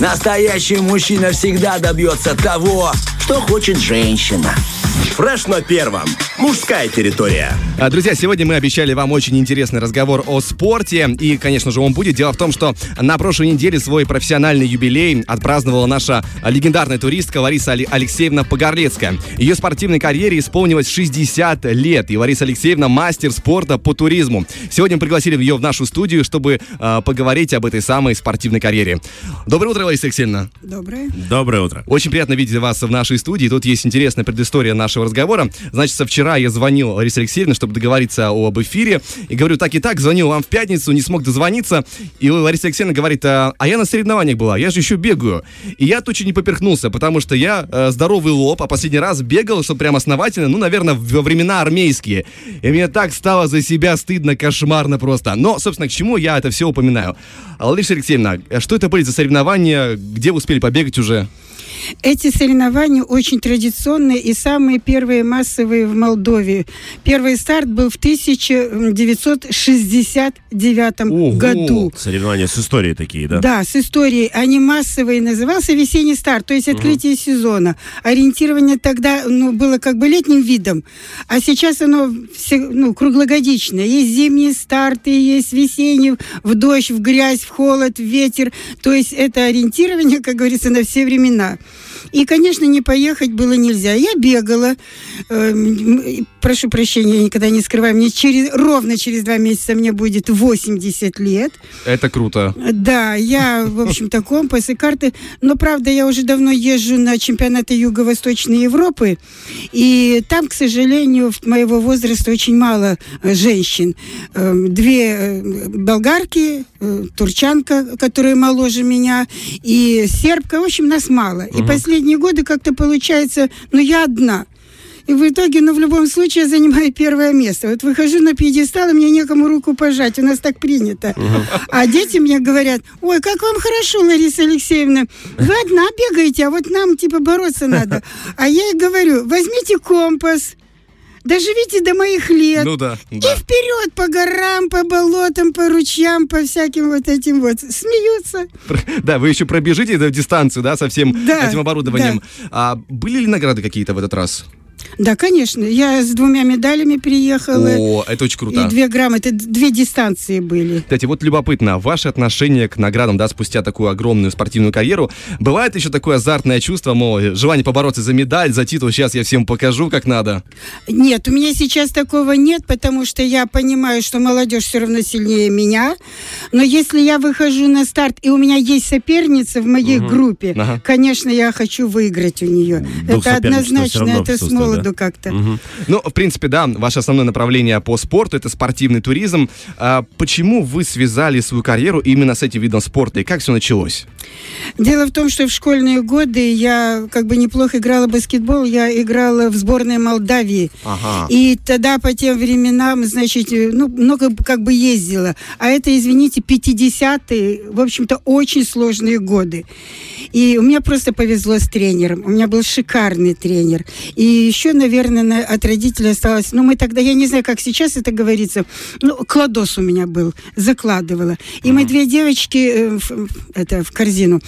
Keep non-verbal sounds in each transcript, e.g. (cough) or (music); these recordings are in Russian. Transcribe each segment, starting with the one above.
Настоящий мужчина всегда добьется того, что хочет женщина. Фреш на первом. Мужская территория. А, Друзья, сегодня мы обещали вам очень интересный разговор о спорте. И, конечно же, он будет. Дело в том, что на прошлой неделе свой профессиональный юбилей отпраздновала наша легендарная туристка Лариса Алексеевна Погорлецкая. Ее спортивной карьере исполнилось 60 лет. И Лариса Алексеевна мастер спорта по туризму. Сегодня мы пригласили ее в нашу студию, чтобы а, поговорить об этой самой спортивной карьере. Доброе утро, Лариса Алексеевна. Доброе. Доброе утро. Очень приятно видеть вас в нашей студии. Тут есть интересная предыстория нашего разговора. Значит, со вчера я звонил Ларисе Алексеевне, чтобы договориться об эфире. И говорю, так и так, звонил вам в пятницу, не смог дозвониться. И Лариса Алексеевна говорит, а, а я на соревнованиях была, я же еще бегаю. И я тут не поперхнулся, потому что я э, здоровый лоб, а последний раз бегал, что прям основательно, ну, наверное, во времена армейские. И мне так стало за себя стыдно, кошмарно просто. Но, собственно, к чему я это все упоминаю? Лариса Алексеевна, что это были за соревнования? Где вы успели побегать уже? Эти соревнования очень традиционные и самые первые массовые в Молдове. Первый старт был в 1969 Ого! году. Соревнования с историей такие, да? Да, с историей. Они массовые. Назывался весенний старт, то есть открытие сезона. Ориентирование тогда ну, было как бы летним видом, а сейчас оно все, ну, круглогодичное. Есть зимние старты, есть весенний, в дождь, в грязь, в холод, в ветер. То есть это ориентирование, (laughs) как говорится, на все времена. И, конечно, не поехать было нельзя. Я бегала, э, прошу прощения, я никогда не скрываю, мне через, ровно через два месяца мне будет 80 лет. Это круто. Да, я, в общем-то, компас и карты. Но, правда, я уже давно езжу на чемпионаты Юго-Восточной Европы. И там, к сожалению, моего возраста очень мало э, женщин. Э, Две э, болгарки, э, турчанка, которая моложе меня, и сербка. В общем, нас мало. И последние годы как-то получается, ну, я одна. И в итоге, ну, в любом случае, я занимаю первое место. Вот выхожу на пьедестал, и мне некому руку пожать. У нас так принято. А дети мне говорят, ой, как вам хорошо, Лариса Алексеевна. Вы одна бегаете, а вот нам, типа, бороться надо. А я ей говорю, возьмите компас, доживите до моих лет. Ну да, И да. вперед по горам, по болотам, по ручьям, по всяким вот этим вот. Смеются. Да, вы еще пробежите эту дистанцию, да, со всем Да, этим оборудованием. А были ли награды какие-то в этот раз? Да, конечно. Я с двумя медалями приехала. О, это очень круто. И две грамоты, две дистанции были. Кстати, вот любопытно, ваше отношение к наградам, да, спустя такую огромную спортивную карьеру, бывает еще такое азартное чувство, мол, желание побороться за медаль, за титул, сейчас я всем покажу, как надо. Нет, у меня сейчас такого нет, потому что я понимаю, что молодежь все равно сильнее меня. Но если я выхожу на старт, и у меня есть соперница в моей группе, Ага. конечно, я хочу выиграть у нее. Дух это однозначно, это с молоду да? как-то. Ну, в принципе, да, ваше основное направление по спорту это спортивный туризм. А почему вы связали свою карьеру именно с этим видом спорта и как все началось? Дело в том, что в школьные годы я как бы неплохо играла в баскетбол, я играла в сборной Молдавии. Ага. И тогда по тем временам, значит, э, ну, много как бы ездила. А это, извините, 50-е, в общем-то, очень сложные годы. И у меня просто повезло с тренером. У меня был шикарный тренер. И еще, наверное, на- от родителей осталось... Ну, мы тогда, я не знаю, как сейчас это говорится, ну, кладос у меня был, закладывала. И мы две девочки, э, в, это, в корзину.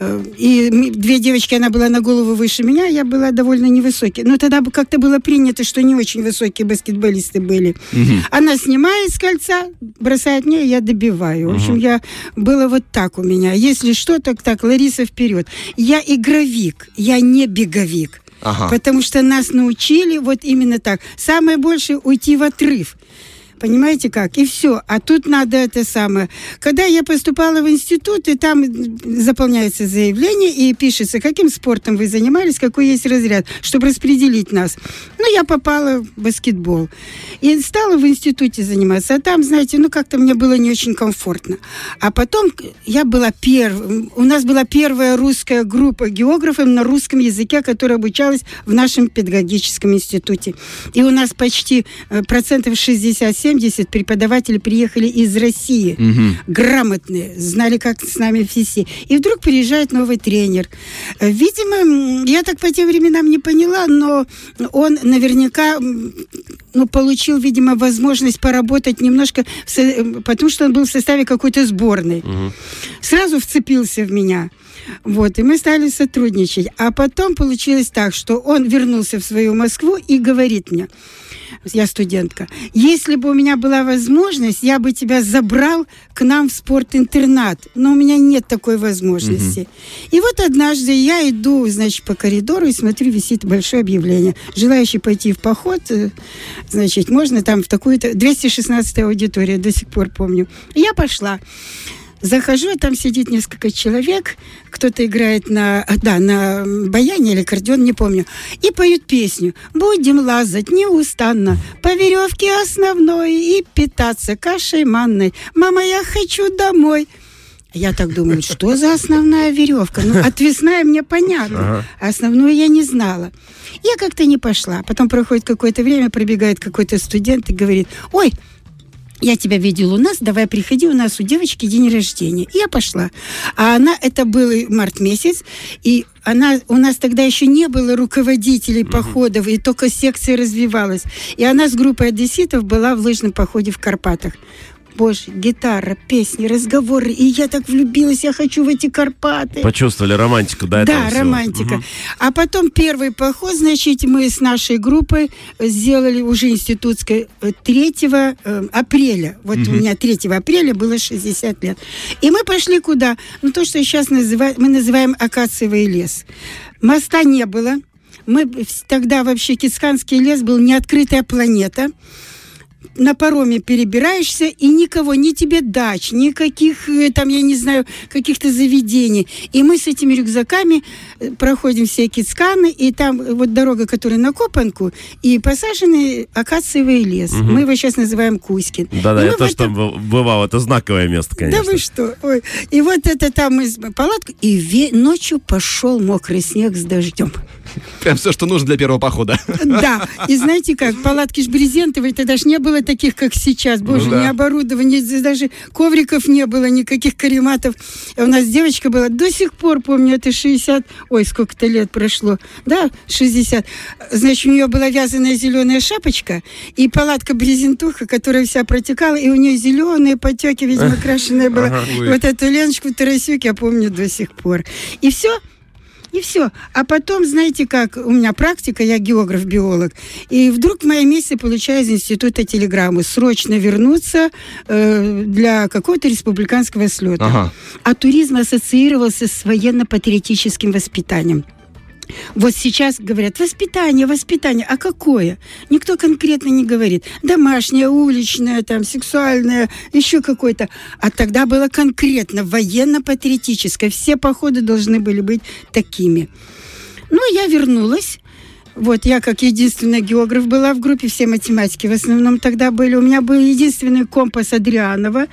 Э, И две девочки, она была на голову выше меня, я была довольно невысокий. Но тогда как-то было принято, что не очень высокие баскетболисты были. Она снимает с кольца, бросает мне, я добиваю. В общем, я было вот так у меня. Если что, так так, Лариса вперед. Я игровик, я не беговик. Ага. Потому что нас научили вот именно так. Самое большее уйти в отрыв. Понимаете как? И все. А тут надо это самое. Когда я поступала в институт, и там заполняется заявление и пишется, каким спортом вы занимались, какой есть разряд, чтобы распределить нас. Ну, я попала в баскетбол. И стала в институте заниматься. А там, знаете, ну, как-то мне было не очень комфортно. А потом я была первой. У нас была первая русская группа географов на русском языке, которая обучалась в нашем педагогическом институте. И у нас почти э, процентов 67 70 преподаватели приехали из России. Мгм. Грамотные, знали, как с нами вести. И вдруг приезжает новый тренер. Э, Видимо, я так по тем временам не поняла, но он наверняка ну, получил, видимо, возможность поработать немножко, в э, потому что он был в составе какой-то сборной. Сразу вцепился в меня. Вот, и мы стали сотрудничать. А потом получилось так, что он вернулся в свою Москву и говорит мне, я студентка, если бы у меня была возможность, я бы тебя забрал к нам в спортинтернат. Но у меня нет такой возможности. И вот однажды я иду, значит, по коридору и смотрю, висит большое объявление. Желающий пойти в поход, э, значит, можно там в такую-то... 216 аудитория, до сих пор помню. И я пошла. Захожу, а там сидит несколько человек, кто-то играет на, да, на баяне или аккордеон, не помню, и поют песню «Будем лазать неустанно по веревке основной и питаться кашей манной. Мама, я хочу домой». Я так думаю, (laughs) что за основная веревка? Ну, отвесная мне понятно, а основную я не знала. Я как-то не пошла. Потом проходит какое-то время, пробегает какой-то студент и говорит, ой, я тебя видел у нас, давай приходи, у нас у девочки день рождения. И я пошла. А она, это был март месяц, и она, у нас тогда еще не было руководителей походов, и только секция развивалась. И она с группой одесситов была в лыжном походе в Карпатах. Боже, гитара, песни, разговоры. И я так влюбилась, я хочу в эти Карпаты. Почувствовали романтику Да, всего. романтика. Мгм. А потом первый поход, значит, мы с нашей группой сделали уже институтской э, 3 э, апреля. Вот у меня 3 апреля было 60 лет. И мы пошли куда? Ну, то, что сейчас называют, мы называем акациевый лес. Моста не было. Мы тогда вообще Кицканский лес был неоткрытая планета на пароме перебираешься, и никого, ни тебе дач, никаких, э, там, я не знаю, каких-то заведений. И мы с этими рюкзаками э, проходим все кицканы, и там э, вот дорога, которая на Копанку, и посаженный акациевый лес. Мы его сейчас называем Кузькин. Да-да, я тоже этом- там быв- бывал. Это знаковое место, конечно. да вы что? Ой. И вот это там из палатку, и ве- ночью пошел мокрый снег с дождем. Прям все, что нужно для первого похода. Да, и знаете как, палатки ж брезентовые, тогда ж не было таких, как сейчас. Боже, Ну да. ни оборудования, здесь даже ковриков не было, никаких карематов. У нас девочка была, до сих пор помню, это 60, ой, сколько-то лет прошло, да, 60. Значит, у нее была вязаная зеленая шапочка и палатка брезентуха, которая вся протекала, и у нее зеленые потеки, видимо, (laughs) крашеная была. Вот эту Леночку Тарасюк я помню до сих пор. И все, и все. А потом, знаете как, у меня практика, я географ-биолог, и вдруг в моем месяце получаю из института телеграмму срочно вернуться э, для какого-то республиканского слета. Ага. А туризм ассоциировался с военно-патриотическим воспитанием. Вот сейчас говорят, воспитание, воспитание. А какое? Никто конкретно не говорит. Домашнее, уличное, там, сексуальное, еще какое-то. А тогда было конкретно военно-патриотическое. Все походы должны были быть такими. Ну, я вернулась. Вот, я как единственный географ была в группе, все математики в основном тогда были. У меня был единственный компас Адрианова.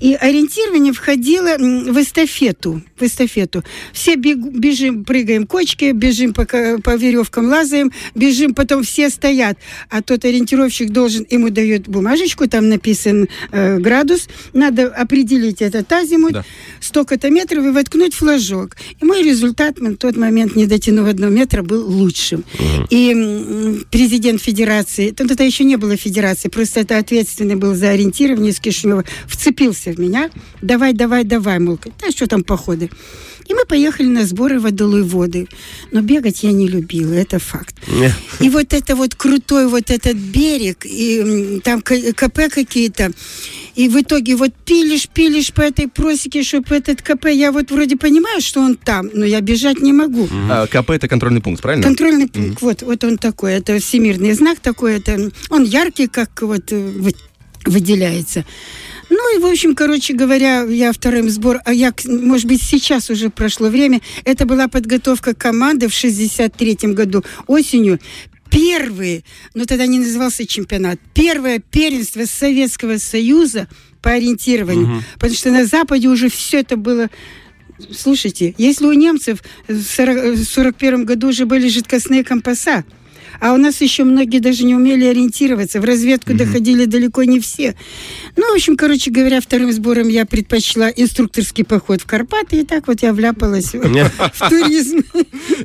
И ориентирование входило в эстафету. В эстафету. Все бежим, прыгаем кочки, бежим по, по веревкам, лазаем, бежим, потом все стоят. А тот ориентировщик должен, ему дает бумажечку, там написан э, градус. Надо определить этот азимут, Да. столько-то метров и воткнуть флажок. И мой результат на тот момент, не дотянув одного метра, был лучшим. И президент федерации, тогда это еще не было федерации, просто это ответственный был за ориентирование из Кишинева, вцепился в меня. Давай, давай, давай, мол, да что там походы. И мы поехали на сборы водолой воды. Но бегать я не любила, это факт. И вот это вот крутой вот этот берег, и там КП какие-то. И в итоге вот пилишь, пилишь по этой просеке, чтобы этот КП, я вот вроде понимаю, что он там, но я бежать не могу. А, КП это контрольный пункт, правильно? Контрольный пункт, вот, вот он такой, это всемирный знак такой, это он яркий, как вот э, вы- выделяется. Ну и, в общем, короче говоря, я вторым сбор, а я, может быть, сейчас уже прошло время, это была подготовка команды в 63 году осенью. Первые, но тогда не назывался чемпионат, первое первенство Советского Союза по ориентированию. Потому что на Западе уже все это было Слушайте, если у немцев в 40 в 41 году уже были жидкостные компаса, А у нас еще многие даже не умели ориентироваться. В разведку mm-hmm. доходили далеко не все. Ну, в общем, короче говоря, вторым сбором я предпочла инструкторский поход в Карпаты, и так вот я вляпалась (laughs) в туризм.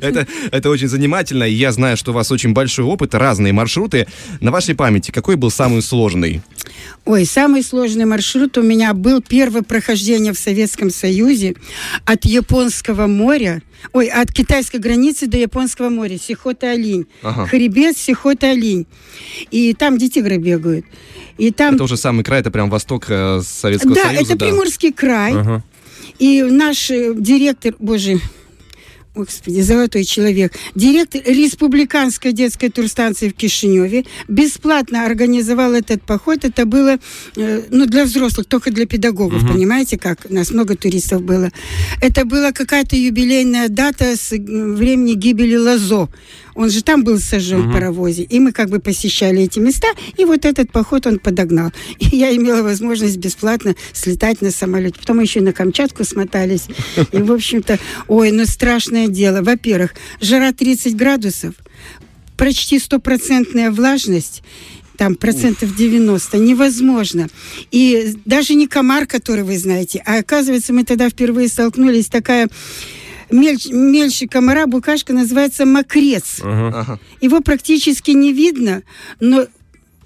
(laughs) Это, очень занимательно, я знаю, что у вас очень большой опыт, разные маршруты. На вашей памяти какой был самый сложный? Ой, самый сложный маршрут у меня был первое прохождение в Советском Союзе от Японского моря, ой, от китайской границы до Японского моря, Сихота-Олинь. Ага. Хребет Сихота-Олинь. И там где тигры бегают. И там... Это уже самый край, это прям восток э, Советского да, Союза. Это да, это Приморский край. Ага. И наш э, директор, боже, Господи, золотой человек. Директор Республиканской детской турстанции в Кишиневе бесплатно организовал этот поход. Это было, э, ну, для взрослых, только для педагогов, угу. понимаете, как? У нас много туристов было. Это была какая-то юбилейная дата с времени гибели Лазо. Он же там был сожжен угу. в паровозе. И мы как бы посещали эти места. И вот этот поход он подогнал. И я имела возможность бесплатно слетать на самолете. Потом еще на Камчатку смотались. И, в общем-то, ой, ну страшное дело. Во-первых, жара 30 градусов, почти стопроцентная влажность там процентов 90, невозможно. И даже не комар, который вы знаете, а оказывается, мы тогда впервые столкнулись, такая мельч, мельче комара букашка называется мокрец. Ага. Его практически не видно, но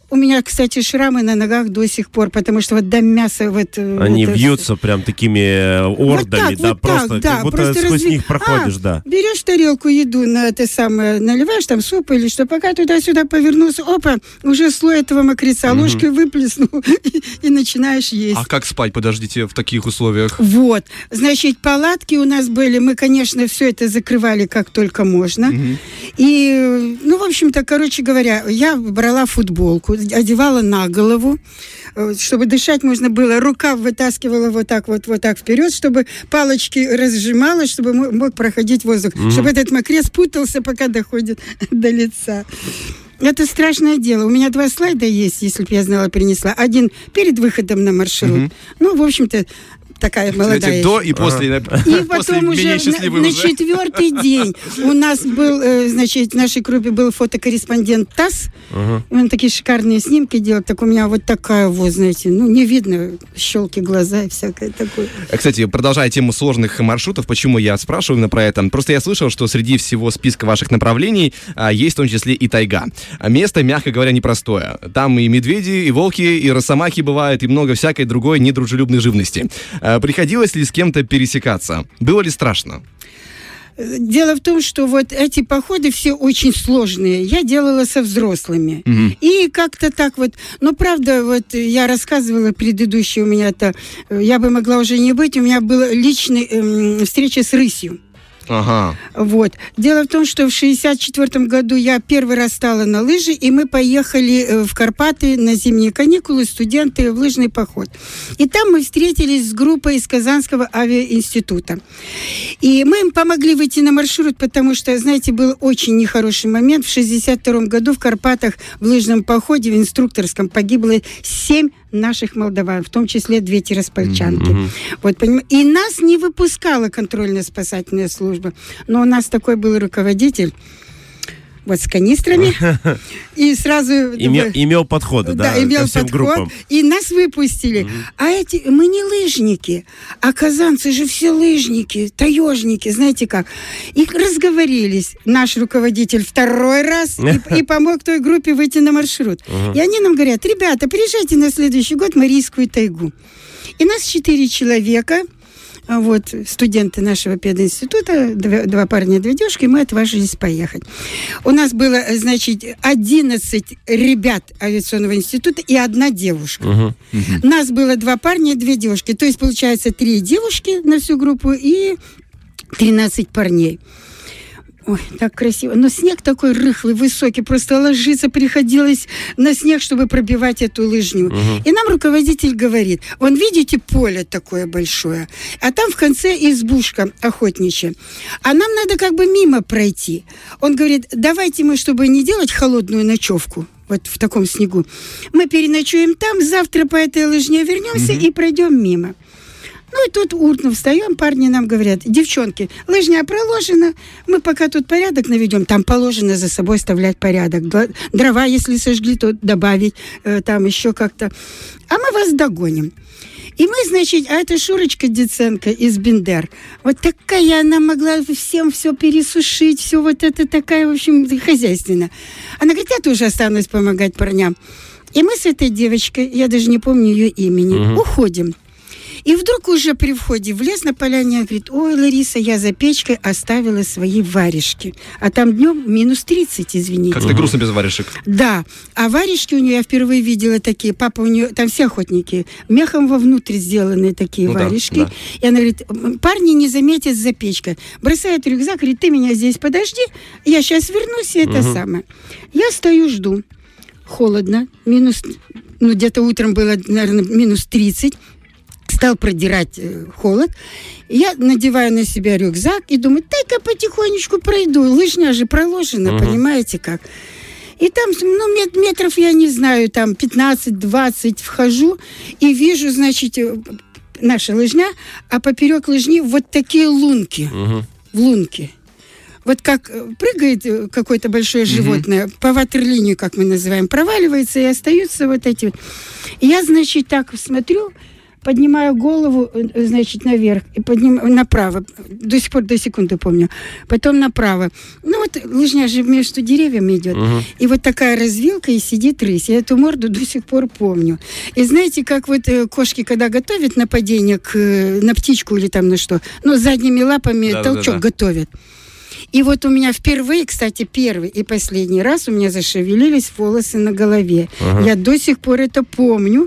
у меня, кстати, шрамы на ногах до сих пор, потому что вот до мяса вот... Э, Они это... вьются прям такими э, ордами, вот так, да, вот просто, так, да, как будто просто сквозь разви... них проходишь, а, да. Берешь тарелку еду на это самое, наливаешь там суп или что, пока туда-сюда повернулся, опа, уже слой этого мокреца, угу. ложкой выплеснул (laughs) и, и начинаешь есть. А как спать, подождите, в таких условиях? Вот, значит, палатки у нас были, мы, конечно, все это закрывали как только можно. Угу. И, ну, в общем-то, короче говоря, я брала футболку, одевала на голову, э, чтобы дышать можно было. Рука вытаскивала вот так вот, вот так вперед, чтобы палочки разжимала, чтобы мог проходить воздух, mm-hmm. чтобы этот мокрец путался, пока доходит (laughs) до лица. Это страшное дело. У меня два слайда есть, если бы я знала, принесла. Один перед выходом на маршрут. Угу. Ну, в общем-то, такая молодая. Кстати, до и после. Ага. И потом уже на, на четвертый день у нас был, э, значит, в нашей группе был фотокорреспондент ТАСС. Ага. Он такие шикарные снимки делал. Так у меня вот такая вот, знаете, ну, не видно щелки глаза и всякое такое. Э, кстати, продолжая тему сложных маршрутов, почему я спрашиваю именно про это? Просто я слышал, что среди всего списка ваших направлений а, есть в том числе и тайга. Место, мягко говоря, непростое. Там и медведи, и волки, и росомахи бывают, и много всякой другой недружелюбной живности. А, приходилось ли с кем-то пересекаться? Было ли страшно? Дело в том, что вот эти походы все очень сложные. Я делала со взрослыми. Угу. И как-то так вот... Но правда, вот я рассказывала предыдущий у меня это... Я бы могла уже не быть. У меня была личная эм, встреча с рысью. Ага. Вот. Дело в том, что в 64 году я первый раз стала на лыжи, и мы поехали э, в Карпаты на зимние каникулы, студенты в лыжный поход. И там мы встретились с группой из Казанского авиаинститута. И мы им помогли выйти на маршрут, потому что, знаете, был очень нехороший момент. В 62 году в Карпатах в лыжном походе, в инструкторском, погибло 7 наших молдаван, в том числе две тираспольчанки. Mm-hmm. Вот, поним... И нас не выпускала контрольно-спасательная служба. Но у нас такой был руководитель, вот с канистрами. (laughs) И сразу... Имел, имел подходы, да, да имел всем подход, группам. И нас выпустили. А эти... Мы не лыжники, а казанцы же все лыжники, таежники, знаете как. И разговорились. Наш руководитель второй раз и, (laughs) и помог той группе выйти на маршрут. И они нам говорят, ребята, приезжайте на следующий год в Марийскую тайгу. И нас четыре человека вот, студенты нашего пединститута, два, два парня, две девушки, мы отважились поехать. У нас было, значит, 11 ребят авиационного института и одна девушка. Uh-huh. Uh-huh. Нас было два парня и две девушки. То есть, получается, три девушки на всю группу и 13 парней. Ой, так красиво. Но снег такой рыхлый, высокий, просто ложиться приходилось на снег, чтобы пробивать эту лыжню. Угу. И нам руководитель говорит, вон видите поле такое большое, а там в конце избушка охотничья, а нам надо как бы мимо пройти. Он говорит, давайте мы, чтобы не делать холодную ночевку, вот в таком снегу, мы переночуем там, завтра по этой лыжне вернемся угу. и пройдем мимо. Ну и тут уртно встаем, парни нам говорят, девчонки, лыжня проложена, мы пока тут порядок наведем, там положено за собой оставлять порядок. Дрова, если сожгли, то добавить э, там еще как-то. А мы вас догоним. И мы, значит, а это Шурочка Деценко из Бендер. Вот такая она могла всем все пересушить, все вот это такая, в общем, хозяйственная. Она говорит, я тоже останусь помогать парням. И мы с этой девочкой, я даже не помню ее имени, угу. уходим. И вдруг уже при входе в лес на поляне говорит, ой, Лариса, я за печкой оставила свои варежки. А там днем минус 30, извините. Как-то грустно без варежек. Да. А варежки у нее я впервые видела такие. Папа у нее, там все охотники, мехом вовнутрь сделанные такие ну, варежки. Да, да. И она говорит, парни не заметят за печкой. Бросает рюкзак, говорит, ты меня здесь подожди, я сейчас вернусь, и это угу. самое. Я стою, жду. Холодно, минус, ну где-то утром было, наверное, минус 30 стал продирать э, холод. Я надеваю на себя рюкзак и думаю, дай-ка потихонечку пройду. Лыжня же проложена, uh-huh. понимаете как. И там, ну, мет, метров, я не знаю, там 15-20 вхожу и вижу, значит, э, наша лыжня, а поперек лыжни вот такие лунки. Uh-huh. В лунке. Вот как э, прыгает какое-то большое животное, по ватерлинию, как мы называем, проваливается, и остаются вот эти. Я, значит, так смотрю, поднимаю голову, э, значит, наверх, и поднимаю направо. До сих пор, до секунды помню. Потом направо. Ну вот лыжня же между деревьями идет. Угу. И вот такая развилка, и сидит рысь. Я эту морду до сих пор помню. И знаете, как вот э, кошки, когда готовят нападение к, э, на птичку или там на что, ну, задними лапами да, толчок да, да. готовят. И вот у меня впервые, кстати, первый и последний раз у меня зашевелились волосы на голове. Ага. Я до сих пор это помню.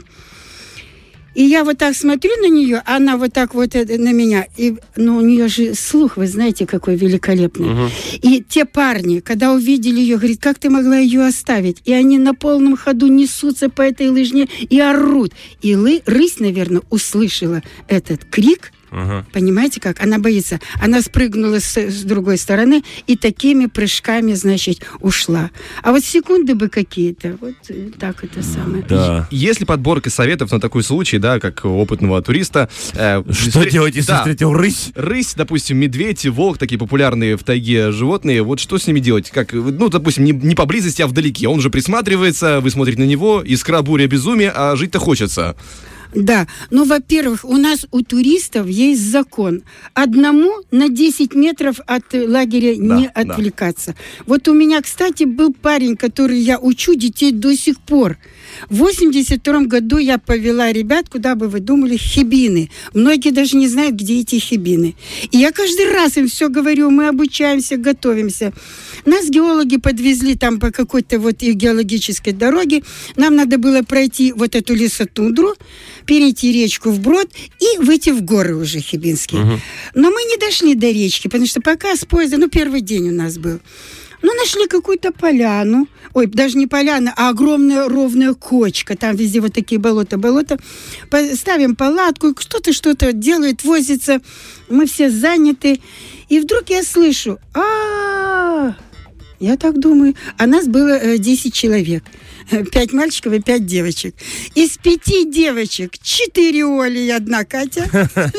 И я вот так смотрю на нее, она вот так вот на меня. И, ну, у нее же слух, вы знаете, какой великолепный. Угу. И те парни, когда увидели ее, говорят, как ты могла ее оставить? И они на полном ходу несутся по этой лыжне и орут. И лы, рысь, наверное, услышала этот крик – Ага. Понимаете как? Она боится. Она спрыгнула с, с другой стороны и такими прыжками, значит, ушла. А вот секунды бы какие-то, вот э, так это самое. Да. Если подборка советов на такой случай, да, как опытного туриста... Э, Что встр... делать, если да. встретил рысь? Рысь, допустим, медведь, волк, такие популярные в тайге животные. Вот что с ними делать? Как, ну, допустим, не, не поблизости, а вдалеке. Он же присматривается, вы смотрите на него, искра, буря, безумие, а жить-то хочется. Да, ну, во-первых, у нас у туристов есть закон. Одному на 10 метров от лагеря да, не отвлекаться. Да. Вот у меня, кстати, был парень, который я учу детей до сих пор. В 82 году я повела ребят, куда бы вы думали, хибины. Многие даже не знают, где эти хибины. И я каждый раз им все говорю, мы обучаемся, готовимся. Нас геологи подвезли там по какой-то вот геологической дороге. Нам надо было пройти вот эту лесотундру, перейти речку вброд и выйти в горы уже хибинские. Угу. Но мы не дошли до речки, потому что пока с поезда, ну, первый день у нас был. Ну, нашли какую-то поляну. Ой, даже не поляна, а огромная ровная кочка. Там везде вот такие болота, болота. Ставим палатку, кто-то что-то делает, возится. Мы все заняты. И вдруг я слышу, а, я так думаю, а нас было 10 э, человек. (laughs) Пять мальчиков и пять девочек. Из пяти девочек четыре Оли и одна Катя. (laughs)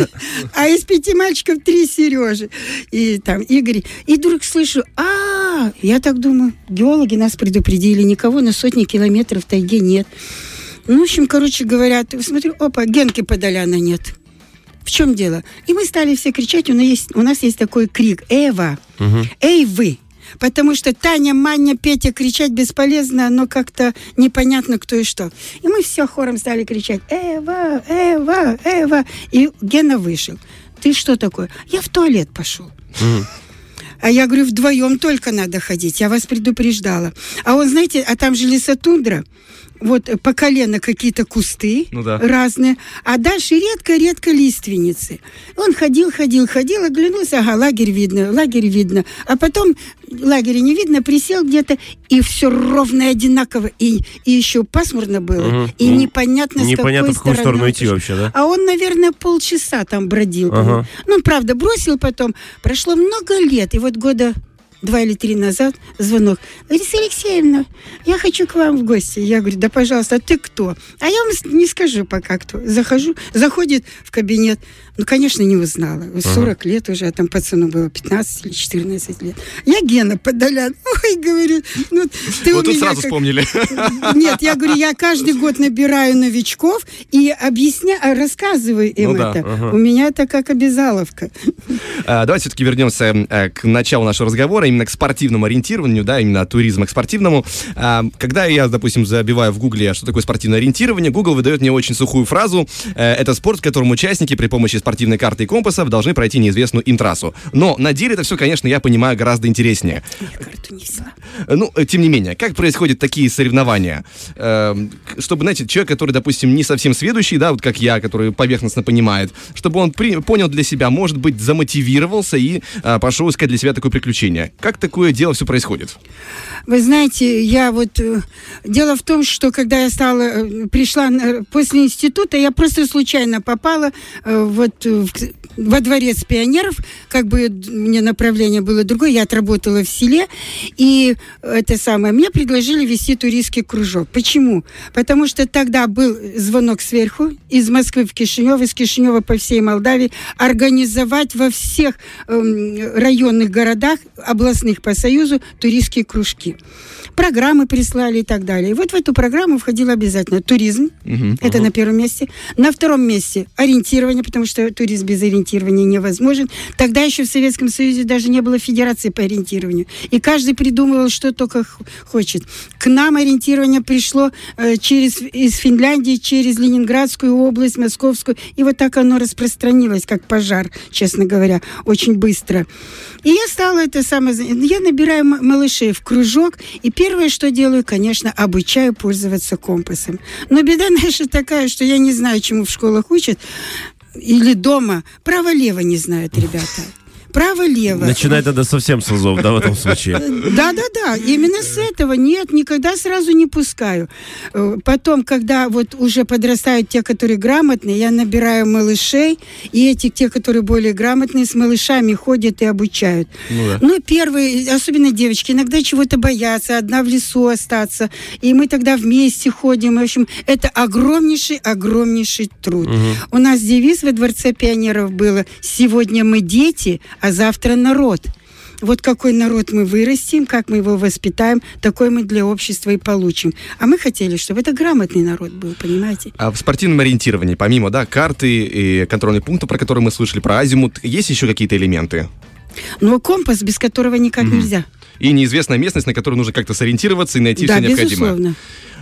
А из пяти мальчиков три Сережи. И там Игорь. И вдруг слышу, а, я так думаю, геологи нас предупредили, никого на сотни километров тайге нет. Ну, в общем, короче говоря, смотрю, опа, Генки Подоляна нет. В чем дело? И мы стали все кричать, у нас есть, у нас есть такой крик, Эва, угу. эй вы, потому что Таня, Маня, Петя кричать бесполезно, но как-то непонятно кто и что. И мы все хором стали кричать «Эва! Эва! Эва!» И Гена вышел. «Ты что такое?» «Я в туалет пошел». А я говорю, вдвоем только надо ходить, я вас предупреждала. А он, знаете, а там же лесотундра, вот э, по колено какие-то кусты ну, да. разные, а дальше редко-редко лиственницы. Он ходил, ходил, ходил, оглянулся, ага, лагерь видно, лагерь видно. А потом лагеря не видно, присел где-то, и все ровно и одинаково. И, и еще пасмурно было, угу. и ну, непонятно, непонятно, с какой какую сторону идти вообще, да? А он, наверное, полчаса там бродил. Ага. Ну, правда, бросил потом. Прошло много лет, и вот года два или три назад звонок. Лариса Алексеевна, я хочу к вам в гости. Я говорю, да, пожалуйста, а ты кто? А я вам не скажу пока кто. Захожу, заходит в кабинет. Ну, конечно, не узнала. 40 лет уже, а там пацану было 15 или 14 лет. Я Гена Подолян. (laughs) Ой, говорю, ну, ты вот у тут меня сразу как... вспомнили. (laughs) Нет, я говорю, я каждый год набираю новичков и объясняю, а, рассказываю им ну, да, это. Ага. У меня это как обязаловка. (laughs) А, давайте все-таки вернемся э, к началу нашего разговора, именно к спортивному ориентированию, да, именно от туризма к спортивному. А, когда я, допустим, забиваю в Гугле, что такое спортивное ориентирование, Google выдает мне очень сухую фразу. Э, это спорт, в котором участники при помощи спортивной карты и компасов должны пройти неизвестную им трассу. Но на деле это все, конечно, я понимаю гораздо интереснее. Я карту не взяла. Ну, э, тем не менее, как происходят такие соревнования? Эм, чтобы, знаете, человек, который, допустим, не совсем сведущий, да, вот как я, который поверхностно понимает, чтобы он при, понял для себя, может быть, замотивировался и э, пошел искать для себя такое приключение. Как такое дело все происходит? Вы знаете, я вот... Э, дело в том, что когда я стала, пришла после института, я просто случайно попала вот во дворец пионеров, как бы мне направление было другое, я отработала в селе, и это самое, мне предложили вести туристский кружок. Почему? Потому что тогда был звонок сверху из Москвы в Кишинев, из Кишинева по всей Молдавии, организовать во всех э, районных городах, областных по Союзу, туристские кружки программы прислали и так далее. И вот в эту программу входил обязательно туризм, угу, это угу. на первом месте. На втором месте ориентирование, потому что туризм без ориентирования невозможен. Тогда еще в Советском Союзе даже не было федерации по ориентированию. И каждый придумывал, что только хочет. К нам ориентирование пришло э, через, из Финляндии, через Ленинградскую область, Московскую. И вот так оно распространилось, как пожар, честно говоря, очень быстро. И я стала это самое... Я набираю малышей в кружок, и первое, что делаю, конечно, обучаю пользоваться компасом. Но беда (laughs) наша такая, что я не знаю, чему в школах учат или дома. Право-лево не знают ребята право-лево. Начинать надо совсем с азов, да, в этом случае? (laughs) Да-да-да, именно с этого. Нет, никогда сразу не пускаю. Э, потом, когда вот уже подрастают те, которые грамотные, я набираю малышей, и эти, те, которые более грамотные, с малышами ходят и обучают. Ну, да. ну первые, особенно девочки, иногда чего-то боятся, одна в лесу остаться, и мы тогда вместе ходим. В общем, это огромнейший, огромнейший труд. Угу. У нас девиз во Дворце пионеров было «Сегодня мы дети, а завтра народ. Вот какой народ мы вырастим, как мы его воспитаем, такой мы для общества и получим. А мы хотели, чтобы это грамотный народ был, понимаете? А в спортивном ориентировании, помимо да, карты и контрольных пунктов, про которые мы слышали, про азимут, есть еще какие-то элементы? Ну, компас, без которого никак mm-hmm. нельзя. И неизвестная местность, на которую нужно как-то сориентироваться и найти да, все необходимое. Безусловно.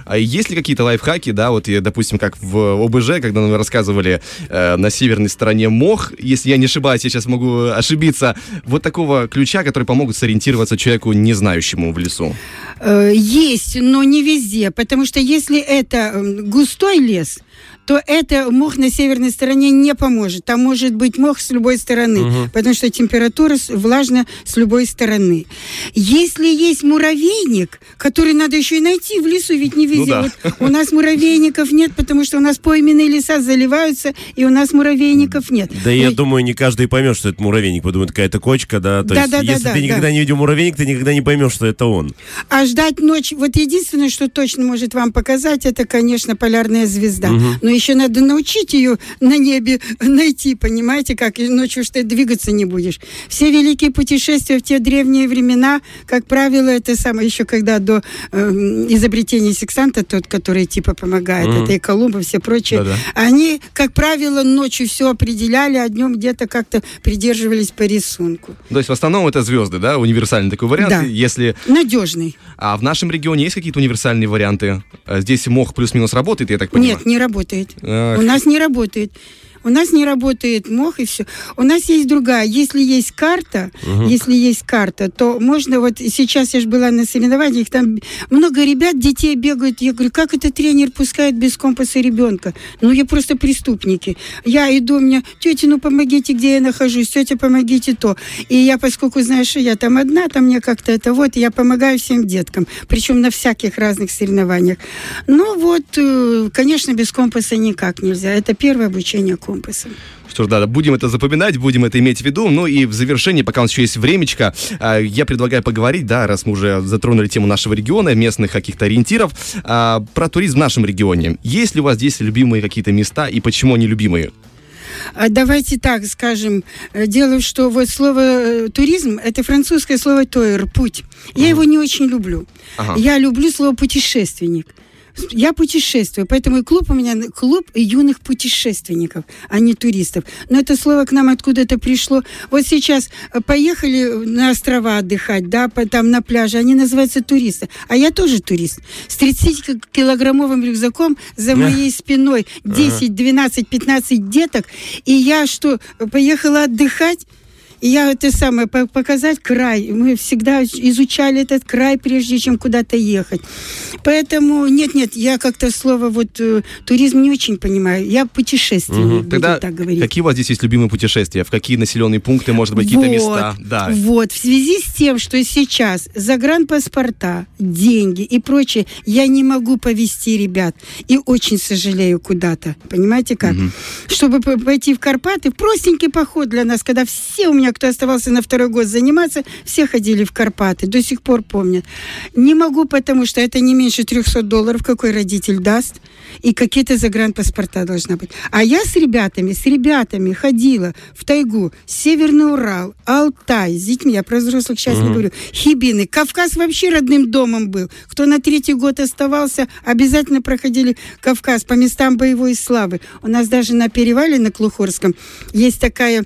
А есть ли какие-то лайфхаки, да, вот, допустим, как в ОБЖ, когда вы рассказывали э, на северной стороне мох, если я не ошибаюсь, я сейчас могу ошибиться, вот такого ключа, который помогут сориентироваться человеку, не знающему в лесу? Э, есть, но не везде, потому что если это густой лес, то это мох на северной стороне не поможет. Там может быть мох с любой стороны, угу. потому что температура влажна с любой стороны. Если есть муравейник, который надо еще и найти в лесу, ведь не везде. Ну, да. вот у нас муравейников нет, потому что у нас пойменные леса заливаются, и у нас муравейников нет. Да, Но... я думаю, не каждый поймет, что это муравейник, подумает, какая-то кочка, да. То да, есть, да, если да, ты да, никогда да. не видел муравейник, ты никогда не поймешь, что это он. А ждать ночь, вот единственное, что точно может вам показать, это, конечно, полярная звезда. Угу. Но еще надо научить ее на небе найти, понимаете, как и ночью что ты двигаться не будешь. Все великие путешествия в те древние времена, как правило, это самое еще когда до э, изобретения сексанта, тот, который типа помогает, mm-hmm. это и Колумба, все прочие, Да-да. они, как правило, ночью все определяли, а днем где-то как-то придерживались по рисунку. То есть в основном это звезды, да, универсальный такой вариант, да. если... Надежный. А в нашем регионе есть какие-то универсальные варианты? Здесь мох плюс-минус работает, я так понимаю? Нет, не работает работает. Ах. У нас не работает. У нас не работает мох и все. У нас есть другая. Если есть карта, угу. если есть карта, то можно вот сейчас я же была на соревнованиях, там много ребят, детей бегают. Я говорю, как это тренер пускает без компаса ребенка? Ну, я просто преступники. Я иду, у меня, тетя, ну помогите, где я нахожусь, тетя, помогите то. И я, поскольку, знаешь, я там одна, там мне как-то это вот, я помогаю всем деткам, причем на всяких разных соревнованиях. Ну вот, э, конечно, без компаса никак нельзя. Это первое обучение компасом. Что ж, да, будем это запоминать, будем это иметь в виду. Ну и в завершении, пока у нас еще есть времечко, а, я предлагаю поговорить, да, раз мы уже затронули тему нашего региона, местных каких-то ориентиров, а, про туризм в нашем регионе. Есть ли у вас здесь любимые какие-то места и почему они любимые? А давайте так скажем. Э, дело в что вот слово э, туризм, это французское слово тойр, путь. Я ага. его не очень люблю. Ага. Я люблю слово путешественник я путешествую, поэтому и клуб у меня клуб юных путешественников, а не туристов. Но это слово к нам откуда-то пришло. Вот сейчас э, поехали на острова отдыхать, да, там на пляже, они называются туристы. А я тоже турист. С 30-килограммовым рюкзаком за моей спиной 10, 12, 15 деток. И я что, поехала отдыхать? И я это самое, показать край. Мы всегда изучали этот край, прежде чем куда-то ехать. Поэтому, нет-нет, я как-то слово вот э, туризм не очень понимаю. Я путешественник, угу. Тогда так говорить. какие у вас здесь есть любимые путешествия? В какие населенные пункты, может быть, какие-то вот, места? Да. Вот, в связи с тем, что сейчас загранпаспорта, деньги и прочее, я не могу повезти ребят. И очень сожалею куда-то. Понимаете как? Угу. Чтобы пойти в Карпаты, простенький поход для нас, когда все у меня меня, кто оставался на второй год заниматься, все ходили в Карпаты, до сих пор помнят. Не могу, потому что это не меньше 300 долларов, какой родитель даст, и какие-то загранпаспорта должна быть. А я с ребятами, с ребятами ходила в тайгу, Северный Урал, Алтай, с детьми, я про взрослых сейчас uh-huh. не говорю, Хибины. Кавказ вообще родным домом был. Кто на третий год оставался, обязательно проходили Кавказ по местам боевой славы. У нас даже на перевале на Клухорском есть такая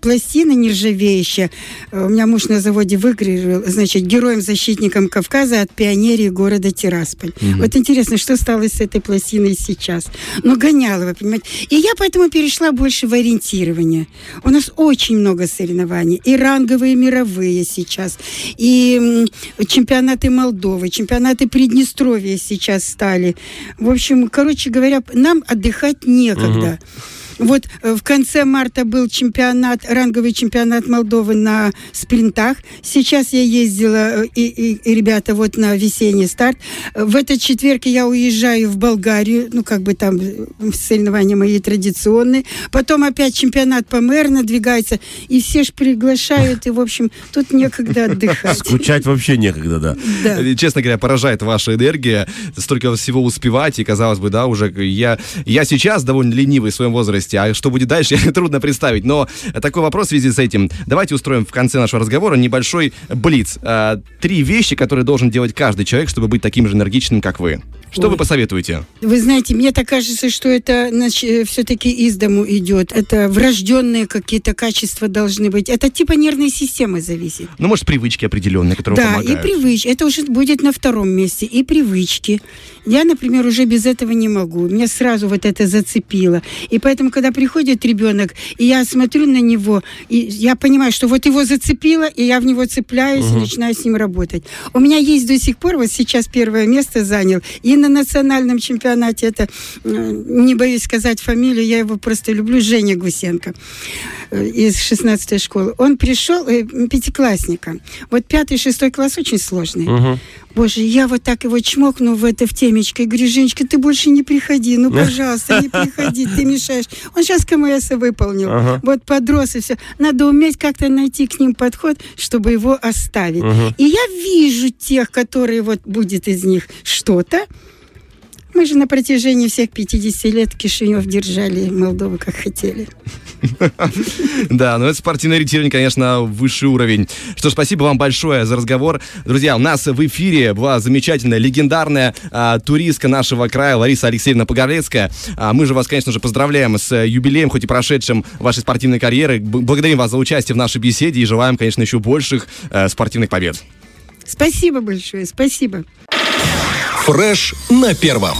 пластина, нержавеющая. Э, у меня муж на заводе выиграл, значит, героем-защитником Кавказа от пионерии города Тирасполь. Угу. Вот интересно, что стало с этой пластиной сейчас. Гоняла, вы понимаете. И я поэтому перешла больше в ориентирование. У нас очень много соревнований. И ранговые, мировые сейчас. И чемпионаты Молдовы, чемпионаты Приднестровья сейчас стали. В общем, короче говоря, нам отдыхать некогда. Угу. Вот э, в конце марта был чемпионат, ранговый чемпионат Молдовы на спринтах. Сейчас я ездила, э, и, и, и ребята, вот на весенний старт. В этот четверг я уезжаю в Болгарию, ну, как бы там э, соревнования мои традиционные. Потом опять чемпионат по мэр надвигается, и все ж приглашают, и, в общем, тут некогда (laughs) отдыхать. Скучать вообще некогда, да. да. Честно говоря, поражает ваша энергия, столько всего успевать, и, казалось бы, да, уже я, я сейчас довольно ленивый в своем возрасте, возрасте, а что будет дальше, (laughs) трудно представить. Но такой вопрос в связи с этим. Давайте устроим в конце нашего разговора небольшой блиц. А, три вещи, которые должен делать каждый человек, чтобы быть таким же энергичным, как вы. Что Ой. вы посоветуете? Вы знаете, мне так кажется, что это э, все-таки из дому идет. Это врожденные какие-то качества должны быть. Это типа нервной системы зависит. Ну, может, привычки определенные, которые да, помогают. Да, и привычки. Это уже будет на втором месте. И привычки. Я, например, уже без этого не могу. Меня сразу вот это зацепило. И поэтому, когда приходит ребенок, и я смотрю на него, и я понимаю, что вот его зацепило, и я в него цепляюсь угу. и начинаю с ним работать. У меня есть до сих пор, вот сейчас первое место занял, и на национальном чемпионате, это, не боюсь сказать фамилию, я его просто люблю, Женя Гусенко э, из 16 школы. Он пришел, э, пятиклассника. Вот пятый, шестой класс очень сложный. Угу. Боже, я вот так его чмокну в это в темечко и говорю, Женечка, ты больше не приходи, ну, (laughs) пожалуйста, не приходи, ты мешаешь. Он сейчас КМС выполнил. Ага. Вот подрос и все. Надо уметь как-то найти к ним подход, чтобы его оставить. Ага. И я вижу тех, которые вот будет из них что-то, мы же на протяжении всех 50 лет Кишинев держали Молдову как хотели. (laughs) Да, но это спортивное ориентирование, конечно, высший уровень. Что ж, спасибо вам большое за разговор. Друзья, у нас в эфире была замечательная, легендарная а, туристка нашего края Лариса Алексеевна Погорецкая. А, мы же вас, конечно же, поздравляем с юбилеем, хоть и прошедшим вашей спортивной карьеры. Благодарим вас за участие в нашей беседе и желаем, конечно, еще больших а, спортивных побед. Спасибо большое, спасибо. Фреш на первом.